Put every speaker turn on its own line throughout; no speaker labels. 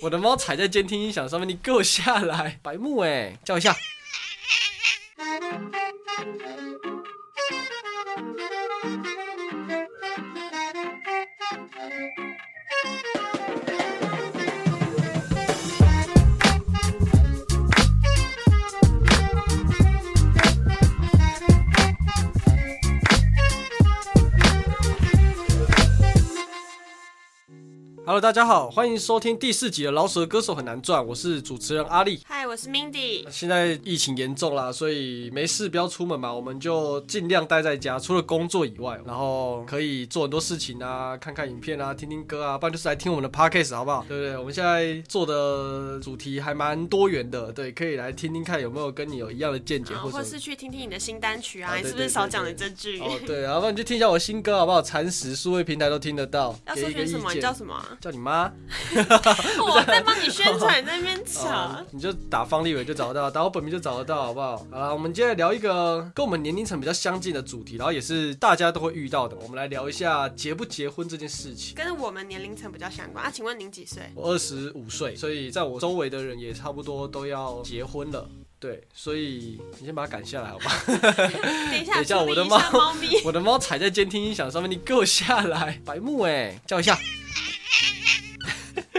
我的猫踩在监听音响上面，你给我下来！白木哎，叫一下。Hello，大家好，欢迎收听第四集的《老舍歌手很难赚》，我是主持人阿力。
嗨，我是 Mindy。
现在疫情严重啦，所以没事不要出门嘛，我们就尽量待在家，除了工作以外，然后可以做很多事情啊，看看影片啊，听听歌啊，不然就是来听我们的 Podcast，好不好？对不对？我们现在做的主题还蛮多元的，对，可以来听听看有没有跟你有一样的见解，或
者是去听听你的新单曲啊，你是不是少讲了这句？
哦，对，然后你就听一下我新歌好不好？蚕食数位平台都听得到，
要搜寻什么？你叫什么？
叫你妈。
我在帮你宣传，在那边吵。
你就打方立伟就找得到，打我本名就找得到，好不好？好了，我们接着聊一个跟我们年龄层比较相近的主题，然后也是大家都会遇到的。我们来聊一下结不结婚这件事情，
跟我们年龄层比较相关啊。请问您几岁？
我二十五岁，所以在我周围的人也差不多都要结婚了。对，所以你先把它赶下来，好吧？
等一下，等
一下，我的
猫，
我的猫踩在监听音响上面，你给我下来，白木哎，叫一下。Thank you.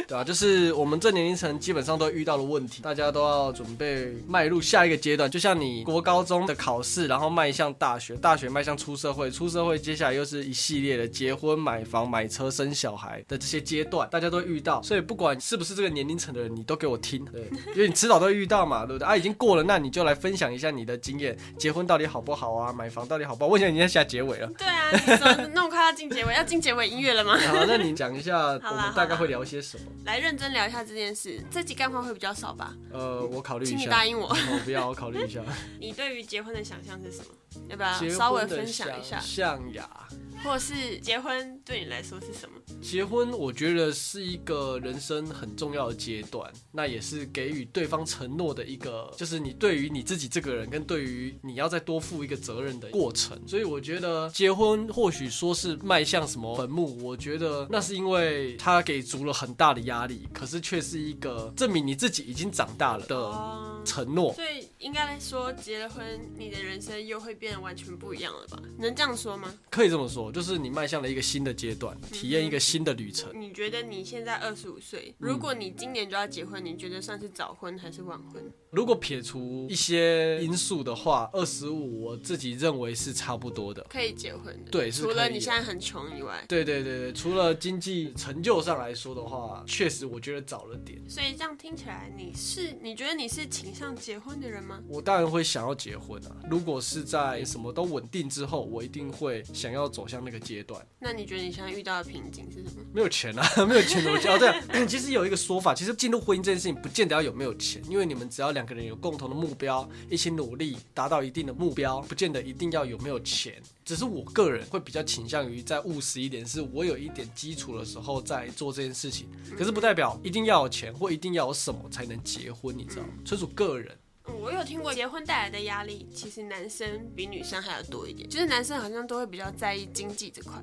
对啊，就是我们这年龄层基本上都遇到的问题，大家都要准备迈入下一个阶段，就像你国高中的考试，然后迈向大学，大学迈向出社会，出社会接下来又是一系列的结婚、买房、买车、生小孩的这些阶段，大家都遇到。所以不管是不是这个年龄层的人，你都给我听，对，因为你迟早都会遇到嘛，对不对？啊，已经过了，那你就来分享一下你的经验，结婚到底好不好啊？买房到底好不好？我想你在下结尾了。
对啊，你怎么那么快要进结尾？要进结尾音乐了吗？
好，那你讲一下，我们大概会聊些什么？
来认真聊一下。这件事，这集干话会比较少吧？
呃，我考虑一下。
请你答应我。
我不要，我考虑一下。
你对于结婚的想象是什么？要不要稍微分享一下？
象牙。
或是结婚对你来说是什么？
结婚我觉得是一个人生很重要的阶段，那也是给予对方承诺的一个，就是你对于你自己这个人跟对于你要再多负一个责任的过程。所以我觉得结婚或许说是迈向什么坟墓，我觉得那是因为他给足了很大的压力，可是却是一个证明你自己已经长大了的承诺。
所以应该来说，结了婚，你的人生又会变得完全不一样了吧？能这样说吗？
可以这么说。就是你迈向了一个新的阶段，体验一个新的旅程。
你觉得你现在二十五岁，如果你今年就要结婚，你觉得算是早婚还是晚婚？
如果撇除一些因素的话，二十五我自己认为是差不多的，
可以结婚的。
对，
除了你现在很穷以外。
对对对对，除了经济成就上来说的话，确实我觉得早了点。
所以这样听起来，你是你觉得你是倾向结婚的人吗？
我当然会想要结婚啊！如果是在什么都稳定之后，我一定会想要走向那个阶段。
那你觉得你现在遇到的瓶颈是什么？
没有钱啊，没有钱怎么交？对，其实有一个说法，其实进入婚姻这件事情，不见得要有没有钱，因为你们只要两个人有共同的。目标一起努力达到一定的目标，不见得一定要有没有钱，只是我个人会比较倾向于在务实一点，是我有一点基础的时候再做这件事情。可是不代表一定要有钱或一定要有什么才能结婚，你知道吗？纯属个人。
我有听过结婚带来的压力，其实男生比女生还要多一点，就是男生好像都会比较在意经济这块。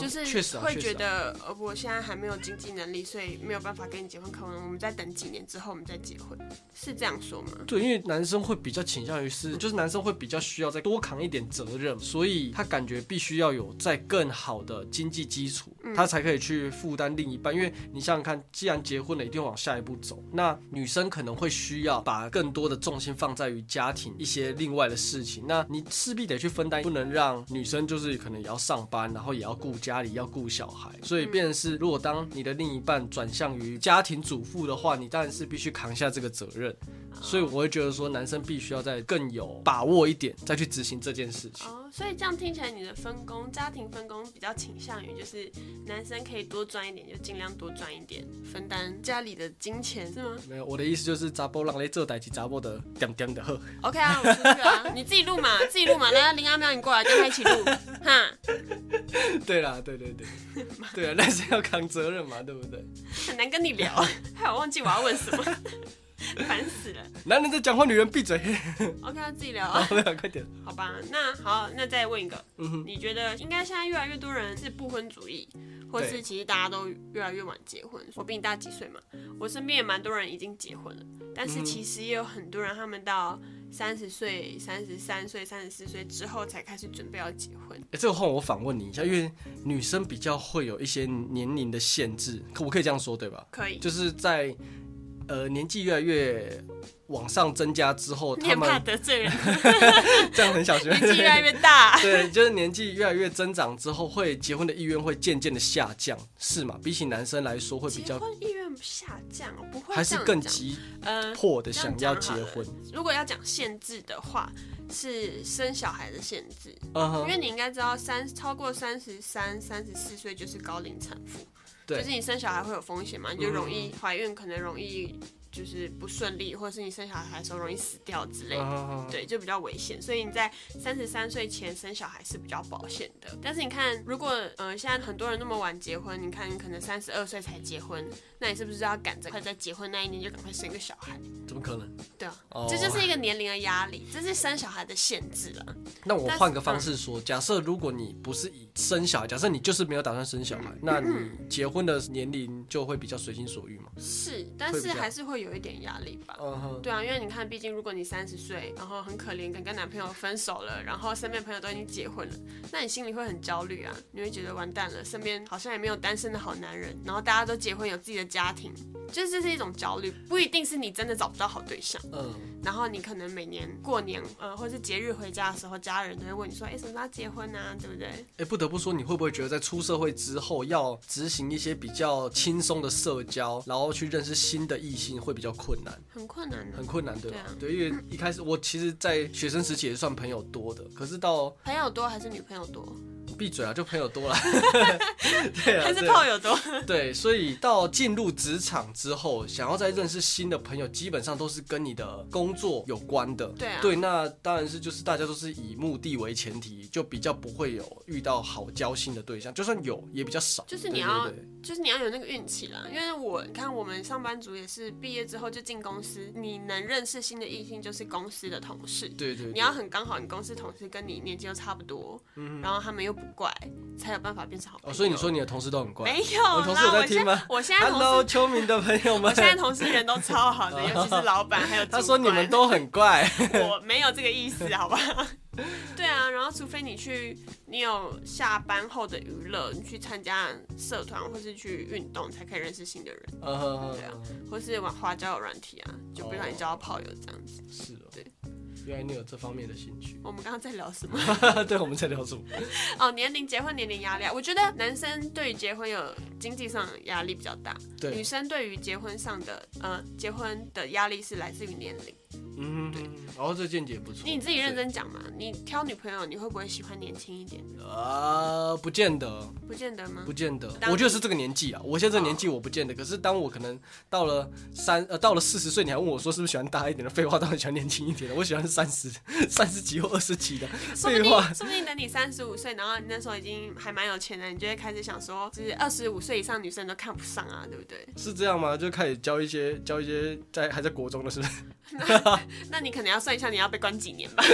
就是会觉得，呃，我现在还没有经济能力，所以没有办法跟你结婚。可能我们再等几年之后，我们再结婚，是这样说吗？
对，因为男生会比较倾向于是，就是男生会比较需要再多扛一点责任，所以他感觉必须要有在更好的经济基础，他才可以去负担另一半。因为你想想看，既然结婚了，一定往下一步走。那女生可能会需要把更多的重心放在于家庭一些另外的事情，那你势必得去分担，不能让女生就是可能也要上班，然后也要。顾家里要顾小孩，所以便是如果当你的另一半转向于家庭主妇的话，你当然是必须扛下这个责任。所以我会觉得说，男生必须要再更有把握一点，再去执行这件事情。
哦，所以这样听起来，你的分工，家庭分工比较倾向于就是男生可以多赚一点，就尽量多赚一点，分担家里的金钱，是吗？
没有，我的意思就是杂波让来做代起杂波的点点的喝。
OK 啊，我出去啊，你自己录嘛，自己录嘛，来林阿喵，你过来跟他一起录，哈。
对啦，对对对，对啊，男生要扛责任嘛，对不对？
很难跟你聊，害我忘记我要问什么。烦死了！
男人在讲话，女人闭嘴。
OK，自己聊
啊。快点。
好吧，那好，那再问一个，嗯你觉得应该现在越来越多人是不婚主义，或是其实大家都越来越晚结婚？我比你大几岁嘛？我身边也蛮多人已经结婚了，但是其实也有很多人，他们到三十岁、三十三岁、三十四岁之后才开始准备要结婚。
哎，这个话我反问你一下，因为女生比较会有一些年龄的限制，可我可以这样说对吧？
可以，
就是在。呃，年纪越来越往上增加之后，他们怕
得罪人，
这样很小心。
年纪越来越大，
对，就是年纪越来越增长之后，会结婚的意愿会渐渐的下降，是吗？比起男生来说，会比较
结婚意愿下降哦，不会，
还是更急迫的想要结婚。
如果要讲限制的话，是生小孩的限制，因为你应该知道，三超过三十三、三十四岁就是高龄产妇。就是你生小孩会有风险嘛，你就容易怀孕，可能容易。就是不顺利，或者是你生小孩的时候容易死掉之类的，对，就比较危险。所以你在三十三岁前生小孩是比较保险的。但是你看，如果呃现在很多人那么晚结婚，你看你可能三十二岁才结婚，那你是不是要赶着快在结婚那一年就赶快生个小孩？
怎么可能？
对啊，这就是一个年龄的压力，这是生小孩的限制了。
那我换个方式说，假设如果你不是以生小孩，假设你就是没有打算生小孩，那你结婚的年龄就会比较随心所欲嘛？
是，但是还是会有。有一点压力吧，对啊，因为你看，毕竟如果你三十岁，然后很可怜，跟跟男朋友分手了，然后身边朋友都已经结婚了，那你心里会很焦虑啊，你会觉得完蛋了，身边好像也没有单身的好男人，然后大家都结婚有自己的家庭，就是这是一种焦虑，不一定是你真的找不到好对象，嗯，然后你可能每年过年，呃，或是节日回家的时候，家人都会问你说，哎，什么时候结婚啊，对不对？
哎，不得不说，你会不会觉得在出社会之后，要执行一些比较轻松的社交，然后去认识新的异性会？比较困难，
很困难，
很困难，对吧？对，因为一开始我其实，在学生时期也算朋友多的，可是到
朋友多还是女朋友多？
闭嘴啊！就朋友多了，对啊，
还是炮友多？
对，所以到进入职场之后，想要再认识新的朋友，基本上都是跟你的工作有关的。
对啊，
对，那当然是就是大家都是以目的为前提，就比较不会有遇到好交心的对象，就算有也比较少。
就是你要，就是你要有那个运气啦。因为我你看我们上班族也是毕业之后就进公司，你能认识新的异性就是公司的同事。
对对，
你要很刚好，你公司同事跟你年纪又差不多，嗯，然后他们又不。怪才有办法变成好朋友。
哦，所以你说你的同事都很怪？
没有，
同事有在听吗？
我现在
Hello，秋明的朋友们，
我现在同事人都超好的，尤其是老板还有。
他说你们都很怪，
我没有这个意思，好吧？对啊，然后除非你去，你有下班后的娱乐，你去参加社团或是去运动，才可以认识新的人。对啊，或是玩花交友软体啊，就不让你交到炮友这样子。
是。原来你有这方面的兴趣。
我们刚刚在聊什么？
对，我们在聊什么？
哦，年龄结婚年龄压力啊，我觉得男生对于结婚有经济上压力比较大，
对，
女生对于结婚上的呃结婚的压力是来自于年龄。
嗯，对，然后这见解不错。
你自己认真讲嘛，你挑女朋友，你会不会喜欢年轻一点的？
呃，不见得，
不见得吗？
不见得，我觉得是这个年纪啊。我现在这个年纪我不见得，可是当我可能到了三呃到了四十岁，你还问我说是不是喜欢大一点的？废话，当然喜欢年轻一点的。我喜欢三十三十几或二十几的。废话，
说不定等你三十五岁，然后你那时候已经还蛮有钱的，你就会开始想说，就是二十五岁以上女生都看不上啊，对不对？
是这样吗？就开始教一些教一些在还在国中的，是不是？
那你可能要算一下，你要被关几年吧？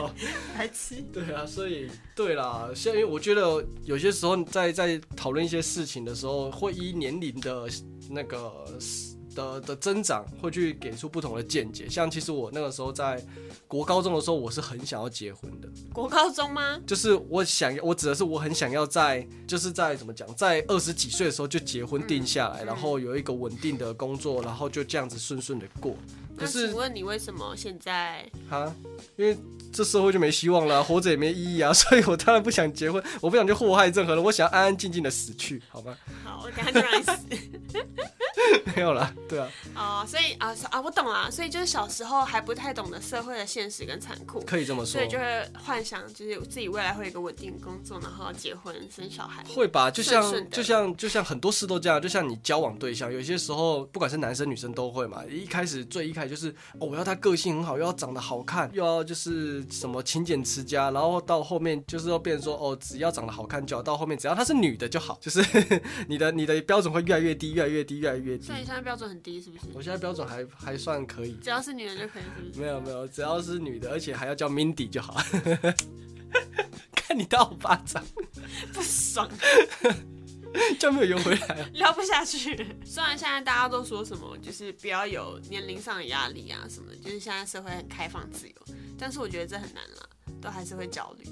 还吃？
对啊，所以对啦，现在因为我觉得有些时候在在讨论一些事情的时候，会依年龄的那个。的的增长会去给出不同的见解，像其实我那个时候在国高中的时候，我是很想要结婚的。
国高中吗？
就是我想要，我指的是我很想要在，就是在怎么讲，在二十几岁的时候就结婚定下来，然后有一个稳定的工作，然后就这样子顺顺的过。
可是，请问你为什么现在？
哈，因为这社会就没希望了，活着也没意义啊，所以我当然不想结婚，我不想去祸害任何人，我想要安安静静的死去，好吗？
好，我等下就让你死。
没有了，对啊。
哦，所以啊啊，我懂了，所以就是小时候还不太懂得社会的现实跟残酷，
可以这么说，
所以就会幻想就是自己未来会有一个稳定工作，然后结婚生小孩。
会吧，就像就像就像很多事都这样，就像你交往对象，有些时候不管是男生女生都会嘛，一开始最一开始就是哦，我要他个性很好，又要长得好看，又要就是什么勤俭持家，然后到后面就是要变成说哦，只要长得好看就好，到后面只要她是女的就好，就是 你的你的标准会越来越低，越来越低，越来越。别低。
所以你现在标准很低是不是？
我现在标准还还算可以，
只要是女人就可以是不是？
没有没有，只要是女的，而且还要叫 Mindy 就好。看你打我巴掌，
不爽，
就没有游回来，
聊不下去。虽然现在大家都说什么，就是不要有年龄上的压力啊什么的，就是现在社会很开放自由，但是我觉得这很难了，都还是会焦虑。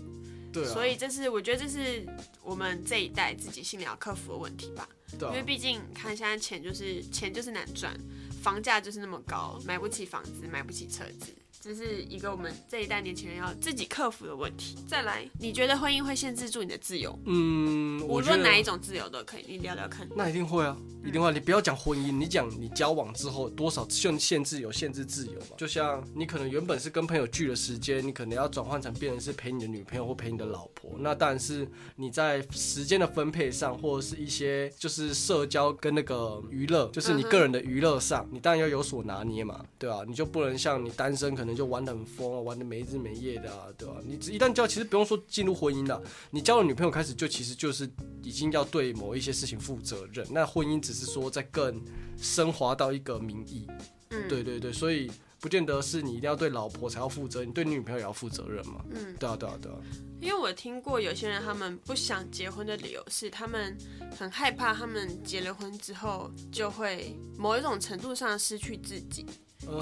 对，
所以这是我觉得这是我们这一代自己心里要克服的问题吧。
对，
因为毕竟看现在钱就是钱就是难赚，房价就是那么高，买不起房子，买不起车子。这是一个我们这一代年轻人要自己克服的问题。再来，你觉得婚姻会限制住你的自由？
嗯，
无论哪一种自由都可以，你聊聊看。
那一定会啊，一定会。你不要讲婚姻，你讲你交往之后多少限限制有限制自由嘛？就像你可能原本是跟朋友聚的时间，你可能要转换成变成是陪你的女朋友或陪你的老婆。那当然是你在时间的分配上，或者是一些就是社交跟那个娱乐，就是你个人的娱乐上，你当然要有所拿捏嘛，对吧？你就不能像你单身可能。就玩的很疯啊，玩的没日没夜的啊，对吧？你一旦交，其实不用说进入婚姻了，你交了女朋友开始就其实就是已经要对某一些事情负责任。那婚姻只是说在更升华到一个名义，嗯，对对对，所以不见得是你一定要对老婆才要负责，你对你女朋友也要负责任嘛，嗯，对啊对啊对啊。
因为我听过有些人他们不想结婚的理由是他们很害怕他们结了婚之后就会某一种程度上失去自己。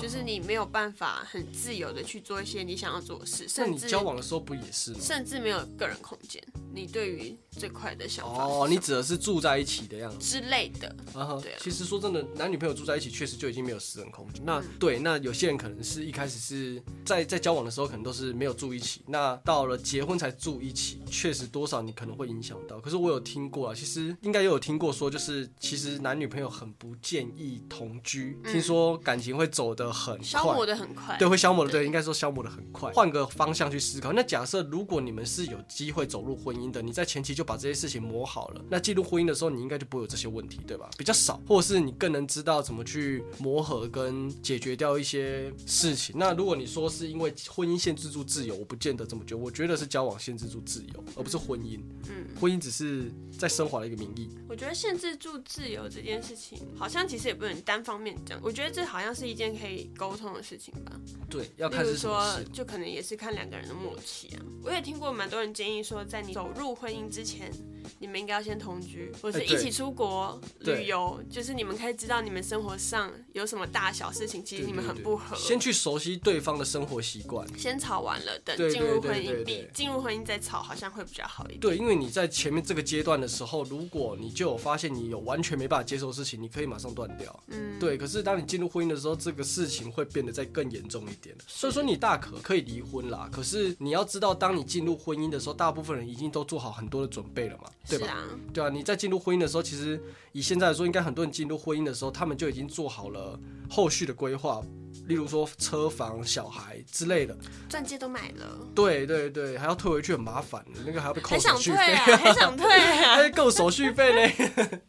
就是你没有办法很自由的去做一些你想要做的事，甚至
交往的时候不也是吗？
甚至没有个人空间。你对于这块的想法
哦，你指的是住在一起的样子
之类的。啊对。
其实说真的，男女朋友住在一起确实就已经没有私人空间。那对，那有些人可能是一开始是在在交往的时候可能都是没有住一起，那到了结婚才住一起，确实多少你可能会影响到。可是我有听过啊，其实应该也有听过说，就是其实男女朋友很不建议同居，听说感情会走得很
消磨的很快，
对，会消磨的，对，应该说消磨的很快。换个方向去思考，那假设如果你们是有机会走入婚姻的，你在前期就把这些事情磨好了，那进入婚姻的时候，你应该就不会有这些问题，对吧？比较少，或者是你更能知道怎么去磨合跟解决掉一些事情。那如果你说是因为婚姻限制住自由，我不见得这么觉得，我觉得是交往限制住自由，而不是婚姻。嗯，婚姻只是在升华的一个名义。
我觉得限制住自由这件事情，好像其实也不能单方面讲。我觉得这好像是一件可以沟通的事情吧。
对，要看是说，
就可能也是看两个人的默契啊。我也听过蛮多人建议说，在你走入婚姻之前，你们应该要先同居，或是一起出国旅游，就是你们可以知道你们生活上有什么大小事情，其实你们很不合。
先去熟悉对方的生活习惯，
先吵完了，等进入婚姻，比进入婚姻再吵好像会比较好一点。
对，因为你在前面这个阶段的时候，如果你就有发现你有完全没办法接受的事情，你可以马上断掉。嗯，对。可是当你进入婚姻的时候，这个事情会变得再更严重一点。所以说你大可可以离婚啦。可是你要知道，当你进入婚姻的时候，大部分人已经都做好很多的准备了嘛，对吧？对啊，你在进入婚姻的时候，其实以现在来说，应该很多人进入婚姻的时候，他们就已经做好了后续的规划，例如说车房、小孩之类的，
钻戒都买了。
对对对，还要退回去很麻烦，那个还要被扣
手续
费，
还想退啊？
还扣手续费呢？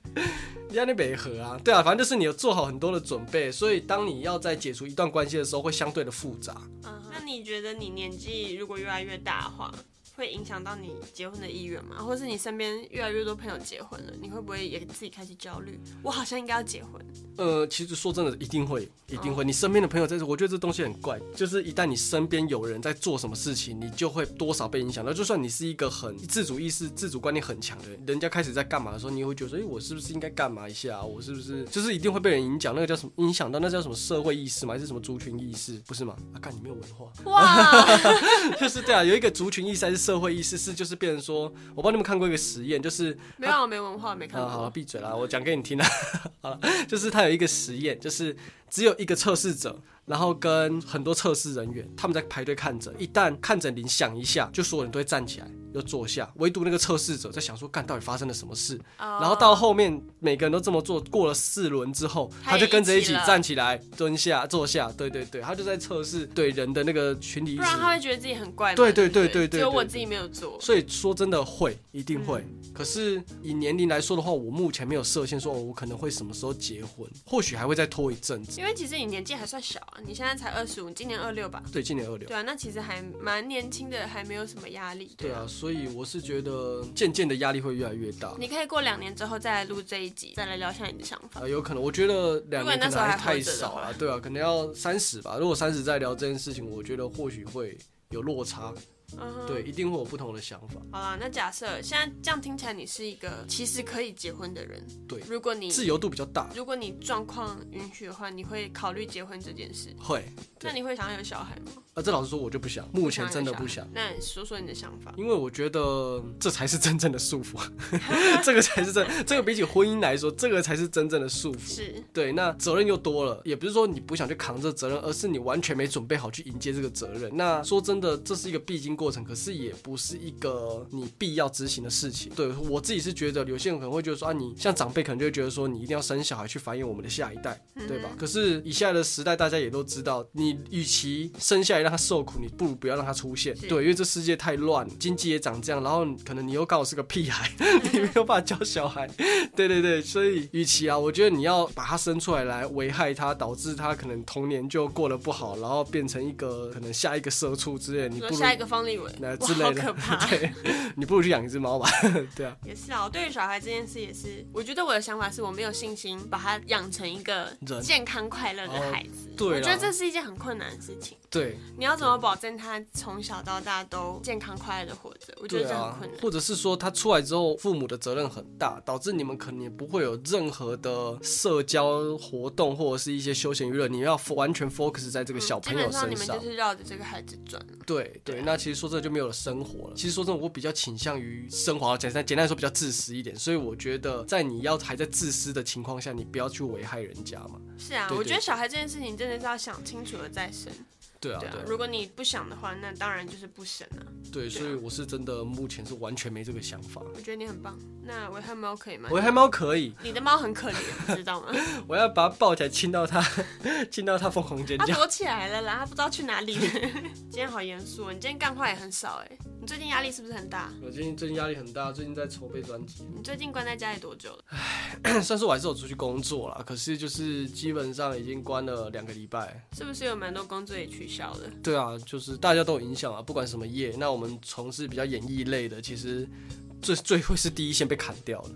压力北河啊，对啊，反正就是你有做好很多的准备，所以当你要在解除一段关系的时候，会相对的复杂。
嗯，那你觉得你年纪如果越来越大的话？会影响到你结婚的意愿吗？或者是你身边越来越多朋友结婚了，你会不会也自己开始焦虑？我好像应该要结婚。
呃，其实说真的，一定会，一定会。你身边的朋友在这，我觉得这东西很怪，就是一旦你身边有人在做什么事情，你就会多少被影响到。就算你是一个很自主意识、自主观念很强的人，人家开始在干嘛的时候，你会觉得说，哎，我是不是应该干嘛一下？我是不是就是一定会被人影响？那个叫什么？影响到那叫什么社会意识吗？还是什么族群意识？不是吗？啊，干你没有文化。哇，就是对啊，有一个族群意识还是社会意识是就是。变成说，我不知道你们看过一个实验，就是
没有没文化没看过。
好了，闭嘴啦，我讲给你听啦。好了，就是他有一个实验，就是只有一个测试者。然后跟很多测试人员，他们在排队看诊，一旦看诊铃响一下，就所有人都会站起来又坐下，唯独那个测试者在想说，干到底发生了什么事？然后到后面每个人都这么做，过了四轮之后，他就跟着一起站起来蹲下坐下，对对对，他就在测试对人的那个群体，不
然他会觉得自己很怪。
对对对对对，
只有我自己没有做。
所以说真的会一定会，可是以年龄来说的话，我目前没有设限，说我可能会什么时候结婚，或许还会再拖一阵子。
因为其实你年纪还算小啊，你现在才二十五。今年二六吧，
对，今年二六，
对啊，那其实还蛮年轻的，还没有什么压力。
对啊，所以我是觉得渐渐的压力会越来越大。
你可以过两年之后再来录这一集，再来聊一下你的想法。
有可能，我觉得两年可能还太少了，对啊，可能要三十吧。如果三十再聊这件事情，我觉得或许会有落差。对，一定会有不同的想法。
好啦，那假设现在这样听起来，你是一个其实可以结婚的人。
对，
如果你
自由度比较大，
如果你状况允许的话，你会考虑结婚这件事？
会。
那你会想要有小孩吗？
啊，这老实说，我就不想，目前真的不想。
那你说说你的想法。
因为我觉得这才是真正的束缚，这个才是真，这个比起婚姻来说，这个才是真正的束缚。
是。
对，那责任又多了，也不是说你不想去扛这责任，而是你完全没准备好去迎接这个责任。那说真的，这是一个必经过程，可是也。不是一个你必要执行的事情。对我自己是觉得，有些人可能会觉得说啊，你像长辈可能就会觉得说，你一定要生小孩去繁衍我们的下一代，对吧？可是以现在的时代，大家也都知道，你与其生下来让他受苦，你不如不要让他出现。对，因为这世界太乱，经济也长这样，然后可能你又刚好是个屁孩，你没有办法教小孩。对对对，所以与其啊，我觉得你要把他生出来来危害他，导致他可能童年就过得不好，然后变成一个可能下一个社畜之类，你不如
下一个方立伟
那之类。
可怕，
对，你不如去养一只猫吧。对啊，
也是啊。我对于小孩这件事也是，我觉得我的想法是我没有信心把他养成一个健康快乐的孩子。
对，
我觉得这是一件很困难的事情。
对，
你要怎么保证他从小到大都健康快乐的活着？我觉得这很困难。
或者是说他出来之后，父母的责任很大，导致你们可能也不会有任何的社交活动或者是一些休闲娱乐，你要完全 focus 在这个小朋友身上。
基本上你们就是绕着这个孩子转。
对对，那其实说真的就没有了生活了。其实说真的，我比较倾向于生活，简单简单来说比较自私一点。所以我觉得在你要还在自私的情况下，你不要去危害人家嘛。
是啊，我觉得小孩这件事情真的是要想清楚了再生。
对啊，对啊。
如果你不想的话，那当然就是不省了。
对，所以我是真的目前是完全没这个想法。
我觉得你很棒。那危害猫可以吗？
危害猫可以。
你的猫很可怜，知道吗？
我要把它抱起来亲到它，亲到它疯狂尖叫。它
躲起来了啦，它不知道去哪里。今天好严肃，你今天干话也很少哎。你最近压力是不是很大？
我最近最近压力很大，最近在筹备专辑。
你最近关在家里多久了？
唉，算是我还是有出去工作了，可是就是基本上已经关了两个礼拜。
是不是有蛮多工作也取消了？
对啊。就是大家都有影响啊，不管什么业，那我们从事比较演艺类的，其实。最最会是第一线被砍掉的，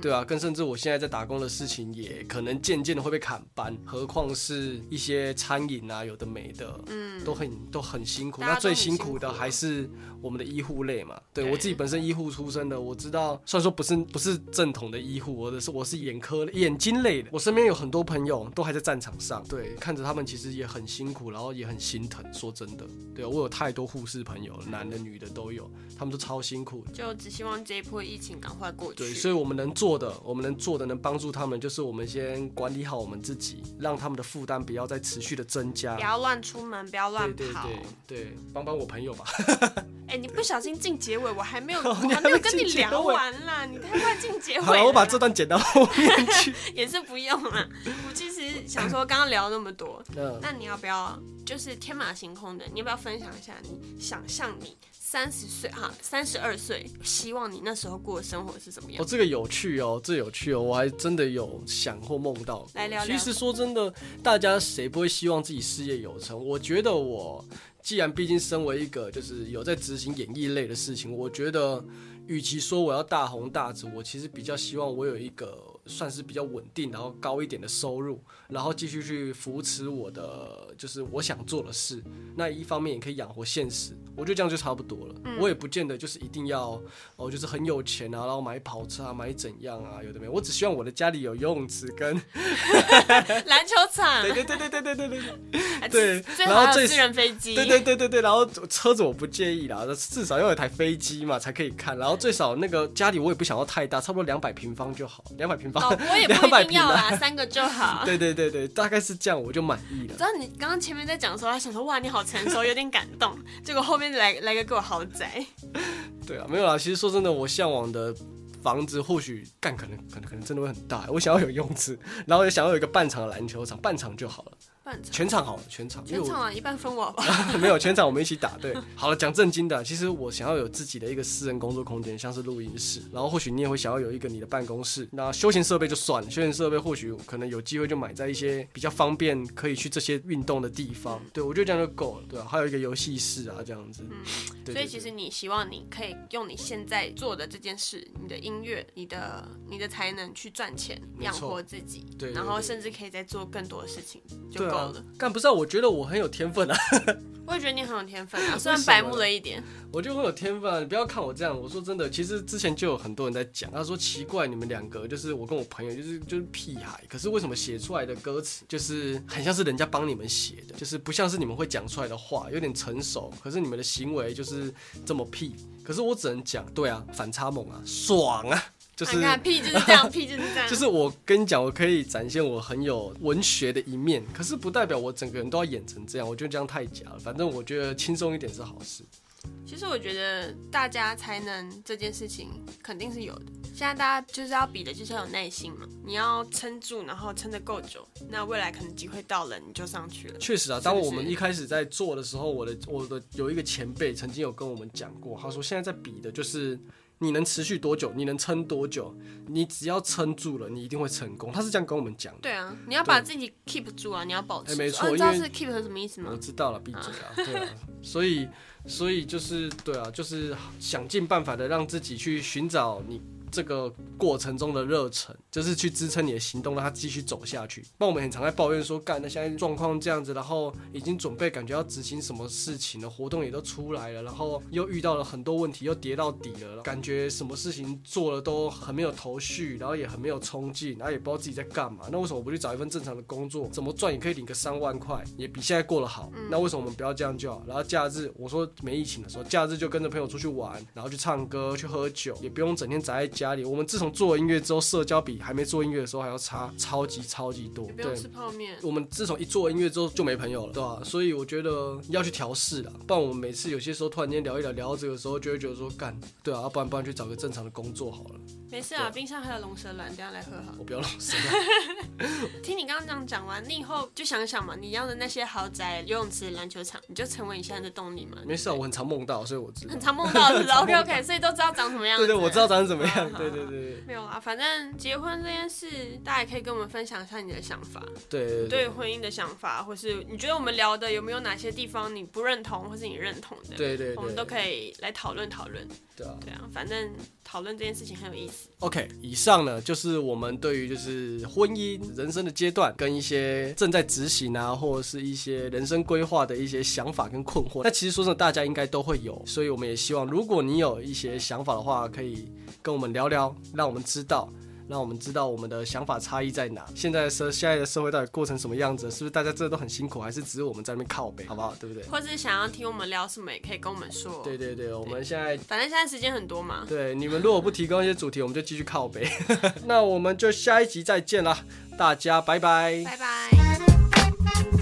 对啊，更甚至我现在在打工的事情也可能渐渐的会被砍班，何况是一些餐饮啊，有的没的，嗯，都很都很辛苦。那最辛苦的还是我们的医护类嘛。对我自己本身医护出身的，我知道，虽然说不是不是正统的医护，我的是我是眼科眼睛类的。我身边有很多朋友都还在战场上，对，看着他们其实也很辛苦，然后也很心疼。说真的，对我有太多护士朋友，男的女的都有，他们都超辛苦。
就只希望。这一波疫情赶快过去。
对，所以我们能做的，我们能做的，能帮助他们，就是我们先管理好我们自己，让他们的负担不要再持续的增加。
不要乱出门，不要乱
跑。对对对，帮帮我朋友吧。
哎，你不小心进结尾，我还没有，我还没有跟你聊完啦，你太快进结尾。
好了，我把这段剪到后面 去。
也是不用了。我其实想说，刚刚聊那么多，那你要不要就是天马行空的？你要不要分享一下你想象你？三十岁哈，三十二岁，希望你那时候过的生活是怎么样？
哦，这个有趣哦，这有趣哦，我还真的有想或梦到。
来聊
聊。其实说真的，大家谁不会希望自己事业有成？我觉得我既然毕竟身为一个就是有在执行演艺类的事情，我觉得与其说我要大红大紫，我其实比较希望我有一个算是比较稳定然后高一点的收入，然后继续去扶持我的就是我想做的事。那一方面也可以养活现实。我觉得这样就差不多了。我也不见得就是一定要哦，就是很有钱啊，然后买跑车啊，买怎样啊，有的没有。我只希望我的家里有游泳池跟
篮球场。
对对对对对对对对。对，
然后最私人飞机。
对对对对对，然后车子我不介意啦，至少要有台飞机嘛才可以看。然后最少那个家里我也不想要太大，差不多两百平方就好，两百平方。
我也不一定要啦，三个就好。
对对对对，大概是这样，我就满意了。
知道你刚刚前面在讲的时候，他想说哇你好成熟，有点感动。结果后面来来个给我豪宅。
对啊，没有啦。其实说真的，我向往的房子或许干可能可能可能真的会很大。我想要有泳池，然后也想要有一个半场的篮球场，半场就好了。全场好了，全场。
全场啊，一半分我吧。
没有，全场我们一起打。对，好了，讲正经的，其实我想要有自己的一个私人工作空间，像是录音室。然后或许你也会想要有一个你的办公室。那休闲设备就算了，休闲设备或许可能有机会就买在一些比较方便可以去这些运动的地方。对，我觉得这样就够了，对吧？还有一个游戏室啊，这样子。
嗯。所以其实你希望你可以用你现在做的这件事，你的音乐，你的你的才能去赚钱养活自己。
对。
然后甚至可以再做更多的事情，就够了。
干不是？我觉得我很有天分啊！
我也觉得你很有天分啊，虽然白目了一点。
我就很有天分啊，你不要看我这样。我说真的，其实之前就有很多人在讲，他说奇怪，你们两个就是我跟我朋友，就是就是屁孩，可是为什么写出来的歌词就是很像是人家帮你们写的，就是不像是你们会讲出来的话，有点成熟，可是你们的行为就是这么屁。可是我只能讲，对啊，反差萌啊，爽啊！就是
屁就是这样，屁就是这样。
就是我跟你讲，我可以展现我很有文学的一面，可是不代表我整个人都要演成这样。我觉得这样太假了。反正我觉得轻松一点是好事。
其实我觉得大家才能这件事情肯定是有的。现在大家就是要比的就是要有耐心嘛，你要撑住，然后撑得够久，那未来可能机会到了你就上去了。
确实啊，当我们一开始在做的时候，我的我的有一个前辈曾经有跟我们讲过，他说现在在比的就是。你能持续多久？你能撑多久？你只要撑住了，你一定会成功。他是这样跟我们讲的。
对啊，你要把自己 keep 住啊，你要保持。
哎，没错，你
知道是 keep 是什么意思吗？
我知道了，闭嘴啊！对啊，所以，所以就是对啊，就是想尽办法的让自己去寻找你。这个过程中的热忱，就是去支撑你的行动，让他继续走下去。那我们很常在抱怨说，干，那现在状况这样子，然后已经准备感觉要执行什么事情了，活动也都出来了，然后又遇到了很多问题，又跌到底了，感觉什么事情做了都很没有头绪，然后也很没有冲劲，然后也不知道自己在干嘛。那为什么不去找一份正常的工作，怎么赚也可以领个三万块，也比现在过得好？那为什么我们不要这样就好？然后假日，我说没疫情的时候，假日就跟着朋友出去玩，然后去唱歌、去喝酒，也不用整天宅在家里。我们自从做了音乐之后，社交比还没做音乐的时候还要差超级超级多。
不用吃泡面。
我们自从一做音乐之后就没朋友了，对吧？所以我觉得要去调试了，不然我们每次有些时候突然间聊一聊，聊到这个时候就会觉得说干，对啊，要不然不然去找个正常的工作好了。
没事啊，冰箱还有龙舌兰，等下来喝好。
我不要龙舌
兰。听你刚刚这样讲完，你以后就想想嘛，你要的那些豪宅、游泳池、篮球场，你就成为你现在的动力嘛。
没事啊，我很常梦到，所以我知道。
很常梦到 是 OK OK，所以都知道长什么样。
对对，我知道长什么样。对 对对。
没有啊，反正结婚这件事，大家也可以跟我们分享一下你的想法。
对。
对婚姻的想法，或是你觉得我们聊的有没有哪些地方你不认同，或是你认同的？
对对。
我们都可以来讨论讨论。
对啊。
对啊，反正讨论这件事情很有意思。
OK，以上呢就是我们对于就是婚姻人生的阶段跟一些正在执行啊，或者是一些人生规划的一些想法跟困惑。那其实说真的，大家应该都会有，所以我们也希望，如果你有一些想法的话，可以跟我们聊聊聊，让我们知道。让我们知道我们的想法差异在哪。现在的社现在的社会到底过成什么样子？是不是大家真的都很辛苦，还是只是我们在那边靠背，好不好？对不对？
或者是想要听我们聊什么，也可以跟我们说。
对对对，我们现在
反正现在时间很多嘛。
对，你们如果不提供一些主题，我们就继续靠背。那我们就下一集再见啦，大家拜拜。
拜拜。